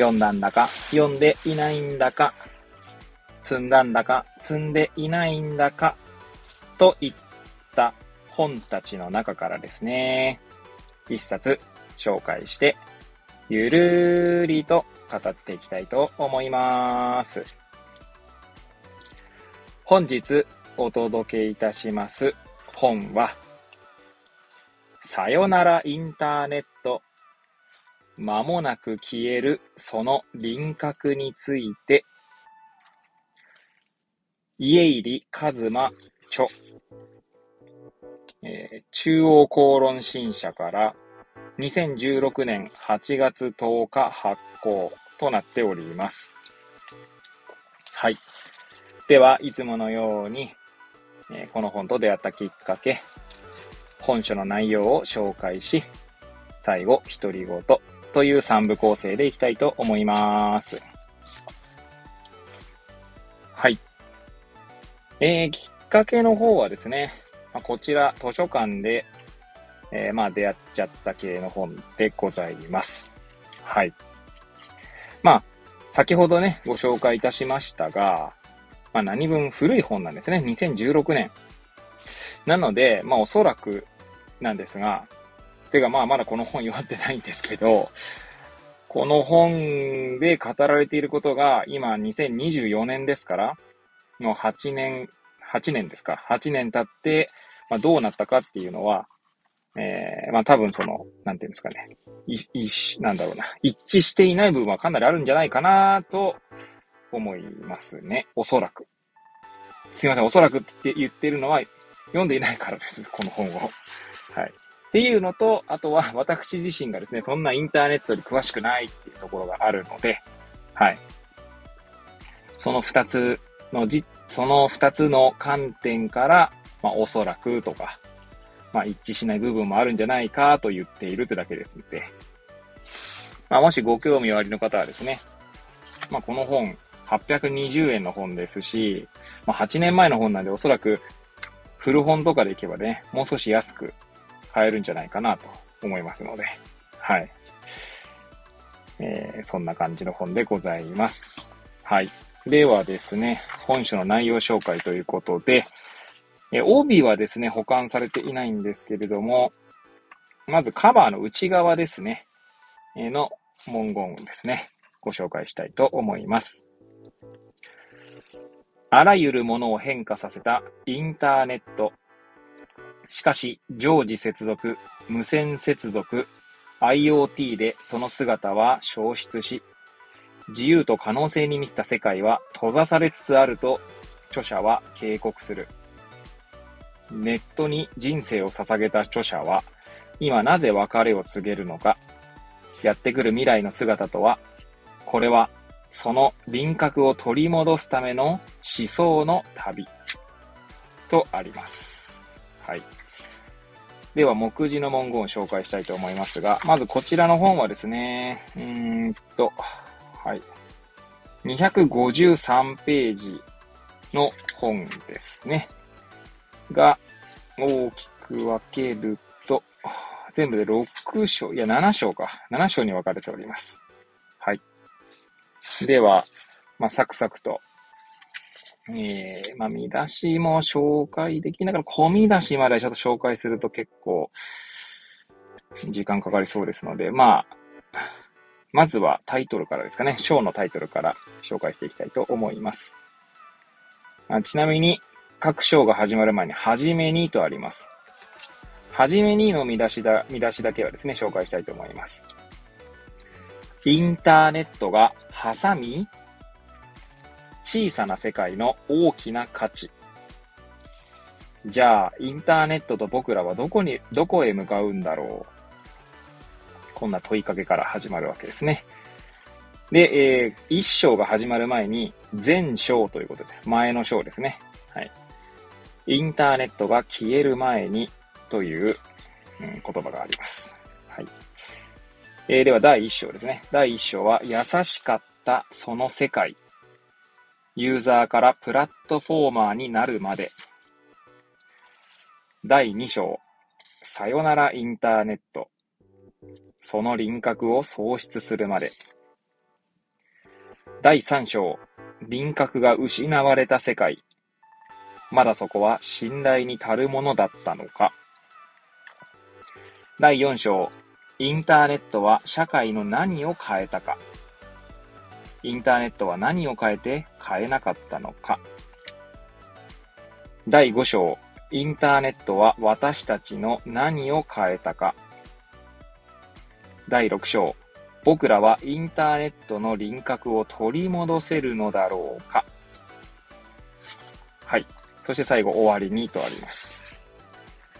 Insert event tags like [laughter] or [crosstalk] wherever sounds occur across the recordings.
読んだんだか、読んでいないんだか、積んだんだか、積んでいないんだか、といった本たちの中からですね、一冊紹介して、ゆるりと語っていきたいと思います。本日お届けいたします本は、さよならインターネット。まもなく消えるその輪郭について、家入一馬著えー、中央公論新社から2016年8月10日発行となっております。はい。では、いつものように、えー、この本と出会ったきっかけ、本書の内容を紹介し、最後、独り言という3部構成でいきたいと思います。はい。えー、きっかけの方はですね、まあ、こちら、図書館で、えー、まあ、出会っちゃった系の本でございます。はい。まあ、先ほどね、ご紹介いたしましたが、まあ、何分古い本なんですね。2016年。なので、まあ、おそらくなんですが、てかまあ、まだこの本読んでないんですけど、この本で語られていることが、今2024年ですから、もう8年8年ですか、8年経って、まあ、どうなったかっていうのは、えー、まあ多分その、なんていうんですかね、い、いなんだろうな、一致していない部分はかなりあるんじゃないかなと思いますね。おそらく。すいません、おそらくって言ってるのは読んでいないからです、この本を。はい。っていうのと、あとは [laughs] 私自身がですね、そんなインターネットに詳しくないっていうところがあるので、はい。その二つのじ、その二つの観点から、まあ、おそらくとか、まあ、一致しない部分もあるんじゃないかと言っているってだけですので、まあ、もしご興味おありの方はですね、まあ、この本、820円の本ですし、まあ、8年前の本なんでおそらく古本とかでいけばね、もう少し安く買えるんじゃないかなと思いますので、はい。えー、そんな感じの本でございます。はい。ではですね、本書の内容紹介ということで、え帯はですね、保管されていないんですけれども、まずカバーの内側ですね、えの文言をですね、ご紹介したいと思います。あらゆるものを変化させたインターネット。しかし、常時接続、無線接続、IoT でその姿は消失し、自由と可能性に満ちた世界は閉ざされつつあると著者は警告する。ネットに人生を捧げた著者は、今なぜ別れを告げるのか、やってくる未来の姿とは、これはその輪郭を取り戻すための思想の旅とあります。はい。では、目次の文言を紹介したいと思いますが、まずこちらの本はですね、うーんと、はい。253ページの本ですね。が、大きく分けると、全部で6章、いや7章か。7章に分かれております。はい。では、まあ、サクサクと、えー、まあ、見出しも紹介できながら、込み出しまでちょっと紹介すると結構、時間かかりそうですので、まあ、まずはタイトルからですかね。章のタイトルから紹介していきたいと思います。あちなみに、各章が始まる前に、はじめにとあります。はじめにの見出しだ、見出しだけはですね、紹介したいと思います。インターネットがハサミ？小さな世界の大きな価値。じゃあ、インターネットと僕らはどこに、どこへ向かうんだろうこんな問いかけから始まるわけですね。で、えー、一章が始まる前に、前章ということで、前の章ですね。はい。インターネットが消える前にという、うん、言葉があります。はい。えー、では第一章ですね。第一章は、優しかったその世界。ユーザーからプラットフォーマーになるまで。第2章、さよならインターネット。その輪郭を喪失するまで。第3章、輪郭が失われた世界。まだそこは信頼に足るものだったのか。第4章、インターネットは社会の何を変えたか。インターネットは何を変えて変えなかったのか。第5章、インターネットは私たちの何を変えたか。第6章、僕らはインターネットの輪郭を取り戻せるのだろうか。はい。そして最後、終わりにとあります。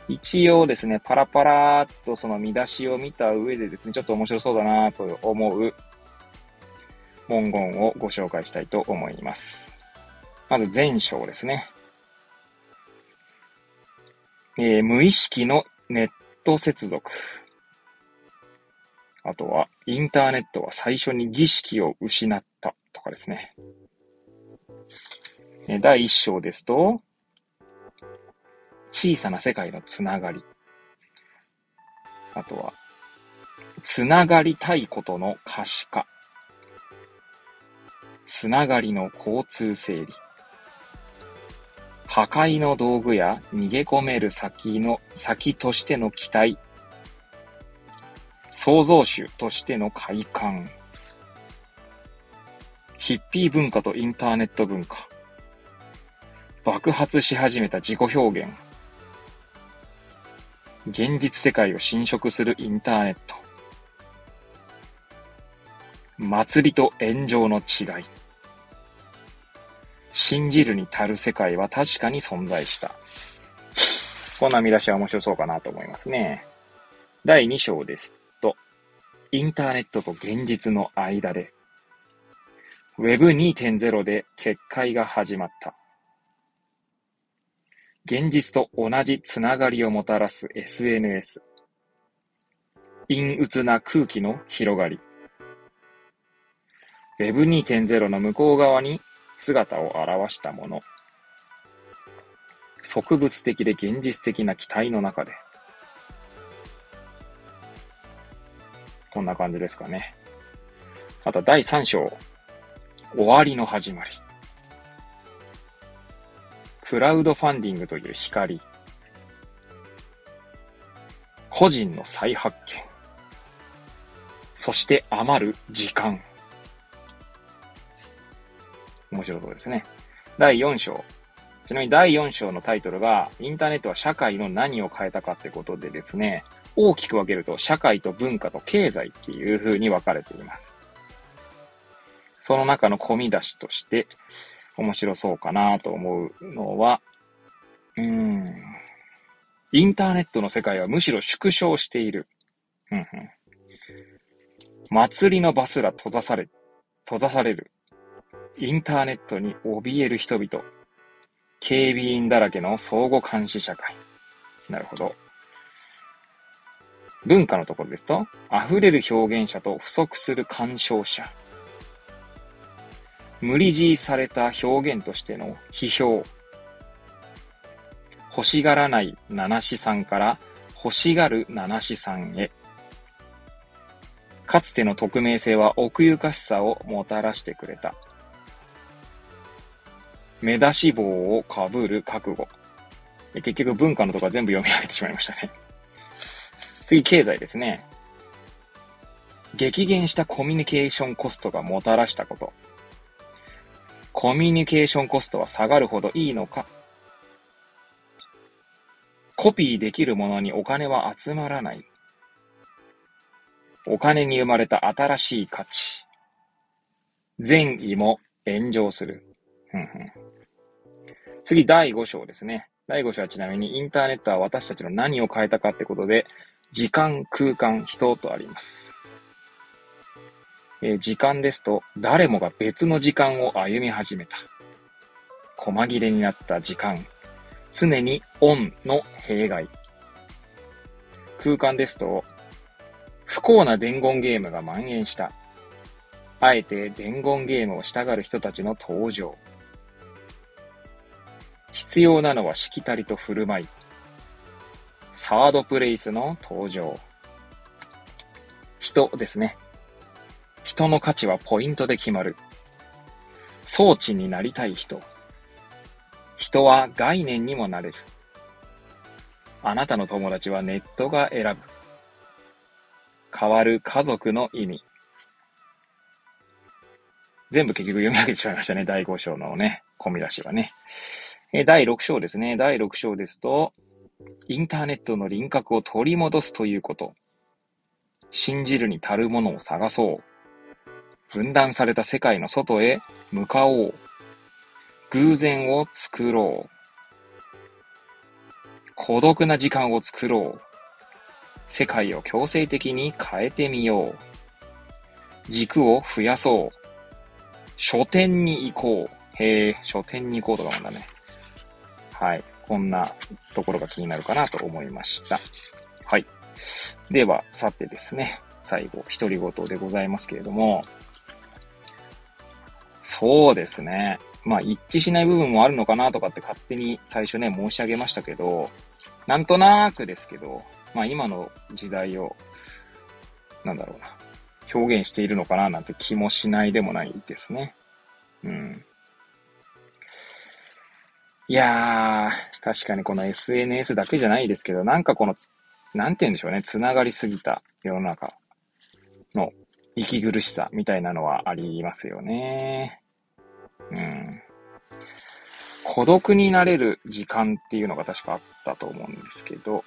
一応ですね、パラパラーっとその見出しを見た上でですね、ちょっと面白そうだなと思う文言をご紹介したいと思います。まず前章ですね。えー、無意識のネット接続。あとは、インターネットは最初に儀式を失ったとかですね。第一章ですと、小さな世界のつながり。あとは、つながりたいことの可視化。つながりの交通整理。破壊の道具や逃げ込める先の、先としての期待。創造主としての快感。ヒッピー文化とインターネット文化。爆発し始めた自己表現。現実世界を侵食するインターネット。祭りと炎上の違い。信じるに足る世界は確かに存在した。こんな見出しは面白そうかなと思いますね。第2章ですと、インターネットと現実の間で、Web2.0 で結界が始まった。現実と同じつながりをもたらす SNS。陰鬱な空気の広がり。Web2.0 の向こう側に姿を現したもの。植物的で現実的な期待の中で。こんな感じですかね。あと第3章。終わりの始まり。クラウドファンディングという光。個人の再発見。そして余る時間。面白そうですね。第4章。ちなみに第4章のタイトルが、インターネットは社会の何を変えたかってことでですね、大きく分けると、社会と文化と経済っていう風に分かれています。その中の込み出しとして、面白そうかなと思うのは、うん。インターネットの世界はむしろ縮小している。うんうん。祭りの場すら閉ざされ、閉ざされる。インターネットに怯える人々。警備員だらけの相互監視社会。なるほど。文化のところですと、溢れる表現者と不足する鑑賞者。無理強いされた表現としての批評。欲しがらない七子さんから欲しがる七子さんへ。かつての匿名性は奥ゆかしさをもたらしてくれた。目出し帽をかぶる覚悟。結局文化のとこは全部読み上げてしまいましたね。次、経済ですね。激減したコミュニケーションコストがもたらしたこと。コミュニケーションコストは下がるほどいいのかコピーできるものにお金は集まらない。お金に生まれた新しい価値。善意も炎上する。ふんふん次、第5章ですね。第5章はちなみにインターネットは私たちの何を変えたかってことで、時間、空間、人とあります。えー、時間ですと、誰もが別の時間を歩み始めた。細切れになった時間。常にオンの弊害。空間ですと、不幸な伝言ゲームが蔓延した。あえて伝言ゲームをしたがる人たちの登場。必要なのはしきたりと振る舞い。サードプレイスの登場。人ですね。人の価値はポイントで決まる。装置になりたい人。人は概念にもなれる。あなたの友達はネットが選ぶ。変わる家族の意味。全部結局読み上げてしまいましたね。第5章のね、込み出しはね。え第6章ですね。第6章ですと、インターネットの輪郭を取り戻すということ。信じるに足るものを探そう。分断された世界の外へ向かおう。偶然を作ろう。孤独な時間を作ろう。世界を強制的に変えてみよう。軸を増やそう。書店に行こう。へえ、書店に行こうとかもだね。はい。こんなところが気になるかなと思いました。はい。では、さてですね。最後、独り言でございますけれども、そうですね。まあ、一致しない部分もあるのかなとかって勝手に最初ね、申し上げましたけど、なんとなくですけど、まあ、今の時代を、なんだろうな、表現しているのかななんて気もしないでもないですね。うん。いやー、確かにこの SNS だけじゃないですけど、なんかこのなんて言うんでしょうね、つながりすぎた世の中の息苦しさみたいなのはありますよね。うん。孤独になれる時間っていうのが確かあったと思うんですけど、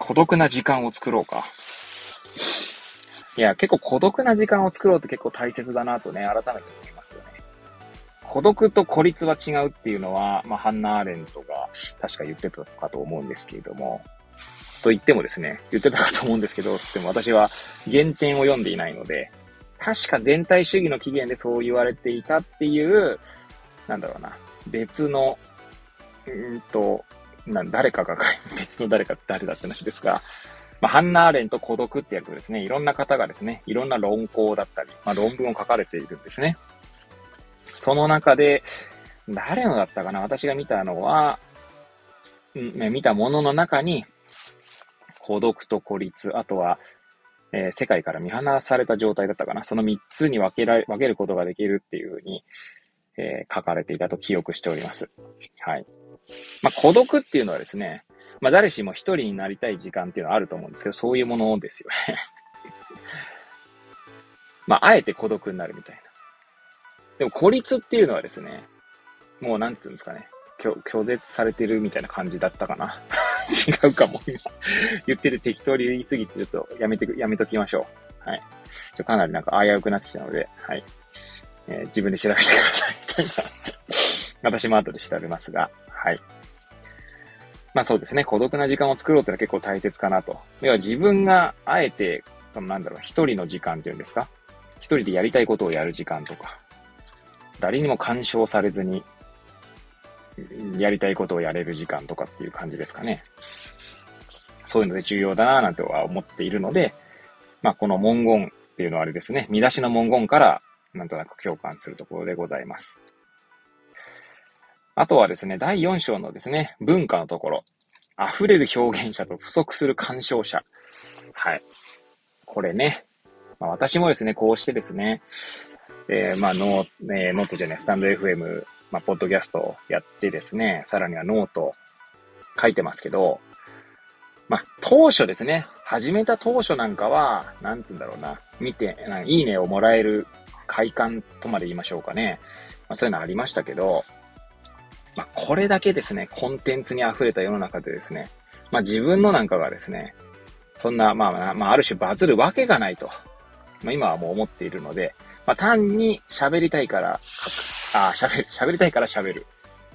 孤独な時間を作ろうか。いや、結構孤独な時間を作ろうって結構大切だなとね、改めて思。孤独と孤立は違うっていうのは、まあ、ハンナ・アーレントが確か言ってたかと思うんですけれども、と言ってもですね、言ってたかと思うんですけど、でも私は原点を読んでいないので、確か全体主義の起源でそう言われていたっていう、なんだろうな、別の、うんと、な誰かが、[laughs] 別の誰か誰だって話ですが、まあ、ハンナ・アーレンと孤独ってやるとですね、いろんな方がですね、いろんな論考だったり、まあ、論文を書かれているんですね。その中で、誰のだったかな？私が見たのは、ん、見たものの中に、孤独と孤立、あとは、えー、世界から見放された状態だったかな？その3つに分けられ、分けることができるっていうふうに、えー、書かれていたと記憶しております。はい。まあ、孤独っていうのはですね、まあ、誰しも一人になりたい時間っていうのはあると思うんですけど、そういうものですよね [laughs] まあ、あえて孤独になるみたいな。でも、孤立っていうのはですね、もう、なんつうんですかね、拒絶されてるみたいな感じだったかな。[laughs] 違うかも、[laughs] 言ってて適当に言いすぎて、ちょっとやめて、やめときましょう。はい。ちょかなりなんか危うくなってきたので、はい。えー、自分で調べてください。みたいな。私も後で調べますが、はい。まあそうですね、孤独な時間を作ろうってのは結構大切かなと。要は自分があえて、そのなんだろう、一人の時間っていうんですか？一人でやりたいことをやる時間とか、誰にも干渉されずにやりたいことをやれる時間とかっていう感じですかね。そういうので重要だななんては思っているので、まあこの文言っていうのはあれですね、見出しの文言からなんとなく共感するところでございます。あとはですね、第4章のですね、文化のところ。溢れる表現者と不足する鑑賞者。はい。これね。まあ、私もですね、こうしてですね、えー、まあ、ノー、えー、ノートじゃない、スタンド FM まあ、ポッドキャストをやってですね、さらにはノート書いてますけど、まあ、当初ですね、始めた当初なんかは、なんつうんだろうな、見て、いいねをもらえる快感とまで言いましょうかね。まあ、そういうのありましたけど、まあ、これだけですね、コンテンツに溢れた世の中でですね、まあ、自分のなんかがですね、そんな、まあ、まあ、ある種バズるわけがないと、まあ、今はもう思っているので、まあ、単に喋りたいから書く。あ、喋る。喋りたいから喋る。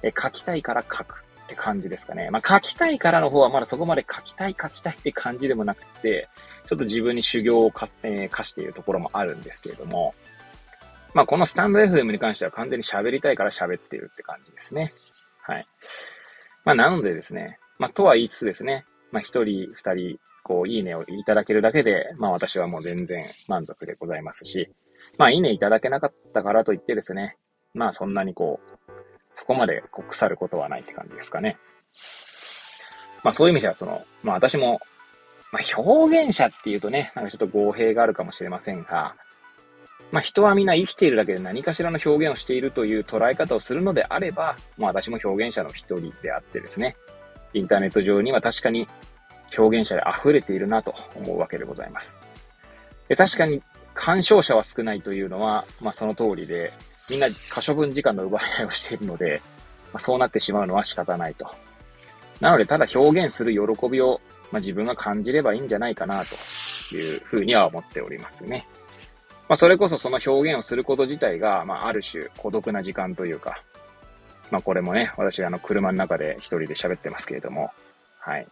え、書きたいから書くって感じですかね。まあ、書きたいからの方はまだそこまで書きたい書きたいって感じでもなくて、ちょっと自分に修行をか、えー、課しているところもあるんですけれども、まあ、このスタンド FM に関しては完全に喋りたいから喋ってるって感じですね。はい。まあ、なのでですね、まあ、とは言いつつですね、まあ、一人、二人、こう、いいねをいただけるだけで、まあ、私はもう全然満足でございますし、まあ、いいねいただけなかったからといってですね、まあ、そんなにこう、そこまでこう腐ることはないって感じですかね。まあ、そういう意味では、その、まあ、私も、まあ、表現者っていうとね、なんかちょっと語弊があるかもしれませんが、まあ、人はみんな生きているだけで何かしらの表現をしているという捉え方をするのであれば、まあ、私も表現者の一人であってですね、インターネット上には確かに表現者で溢れているなと思うわけでございます。で確かに鑑賞者は少ないというのは、まあ、その通りで、みんな可処分時間の奪い合いをしているので、まあ、そうなってしまうのは仕方ないと。なので、ただ表現する喜びを、まあ、自分が感じればいいんじゃないかなというふうには思っておりますね。まあ、それこそその表現をすること自体が、まあ、ある種孤独な時間というか、まあ、これもね、私、あの、車の中で一人で喋ってますけれども、はい。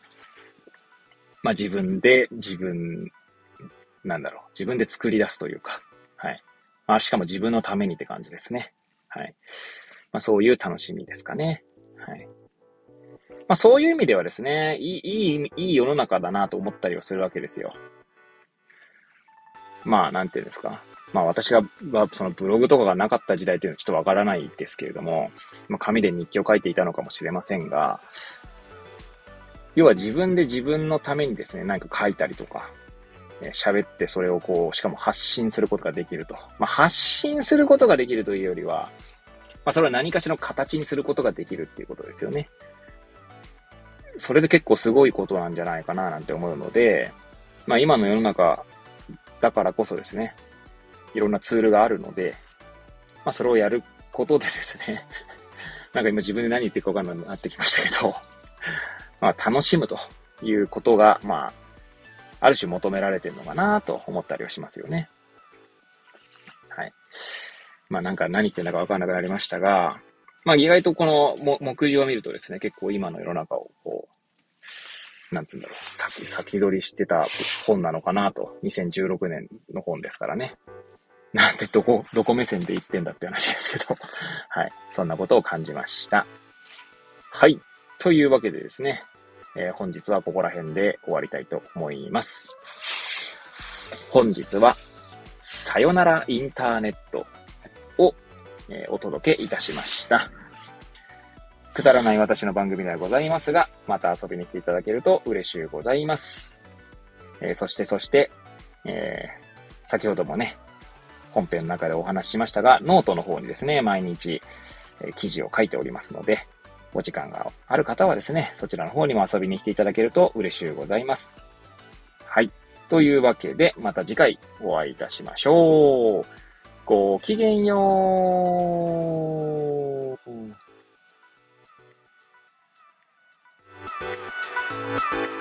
まあ、自分で、自分、なんだろう、自分で作り出すというか、はい。まあ、しかも自分のためにって感じですね。はい。まあ、そういう楽しみですかね。はい。まあ、そういう意味ではですね、いい、いい、いい世の中だなと思ったりはするわけですよ。まあ、なんていうんですか。まあ私が、そのブログとかがなかった時代というのはちょっとわからないですけれども、まあ紙で日記を書いていたのかもしれませんが、要は自分で自分のためにですね、何か書いたりとか、喋ってそれをこう、しかも発信することができると。まあ発信することができるというよりは、まあそれは何かしらの形にすることができるっていうことですよね。それで結構すごいことなんじゃないかななんて思うので、まあ今の世の中だからこそですね、いろんなツールがあるので、まあ、それをやることでですね [laughs] なんか今自分で何言ってるかわかんなくなってきましたけどまあ、楽しむということが、まあ、ある種求められてるのかなと思ったりはしますよね。はい。まあなんか何言ってんだかわかんなくなりましたが、まあ意外とこの目次を見るとですね、結構今の世の中をこう、なんつうんだろう、先、先取りしてた本なのかなと、2016年の本ですからね。なんてどこ、どこ目線で言ってんだって話ですけどはい。そんなことを感じました。はい。というわけでですね、えー、本日はここら辺で終わりたいと思います。本日は、さよならインターネットを、えー、お届けいたしました。くだらない私の番組ではございますが、また遊びに来ていただけると嬉しゅうございます。えー、そしてそして、えー、先ほどもね、本編の中でお話ししましたが、ノートの方にですね、毎日、え記事を書いておりますので、お時間がある方はですね、そちらの方にも遊びに来ていただけると嬉しゅうございます。はい。というわけで、また次回お会いいたしましょう。ごきげんよう。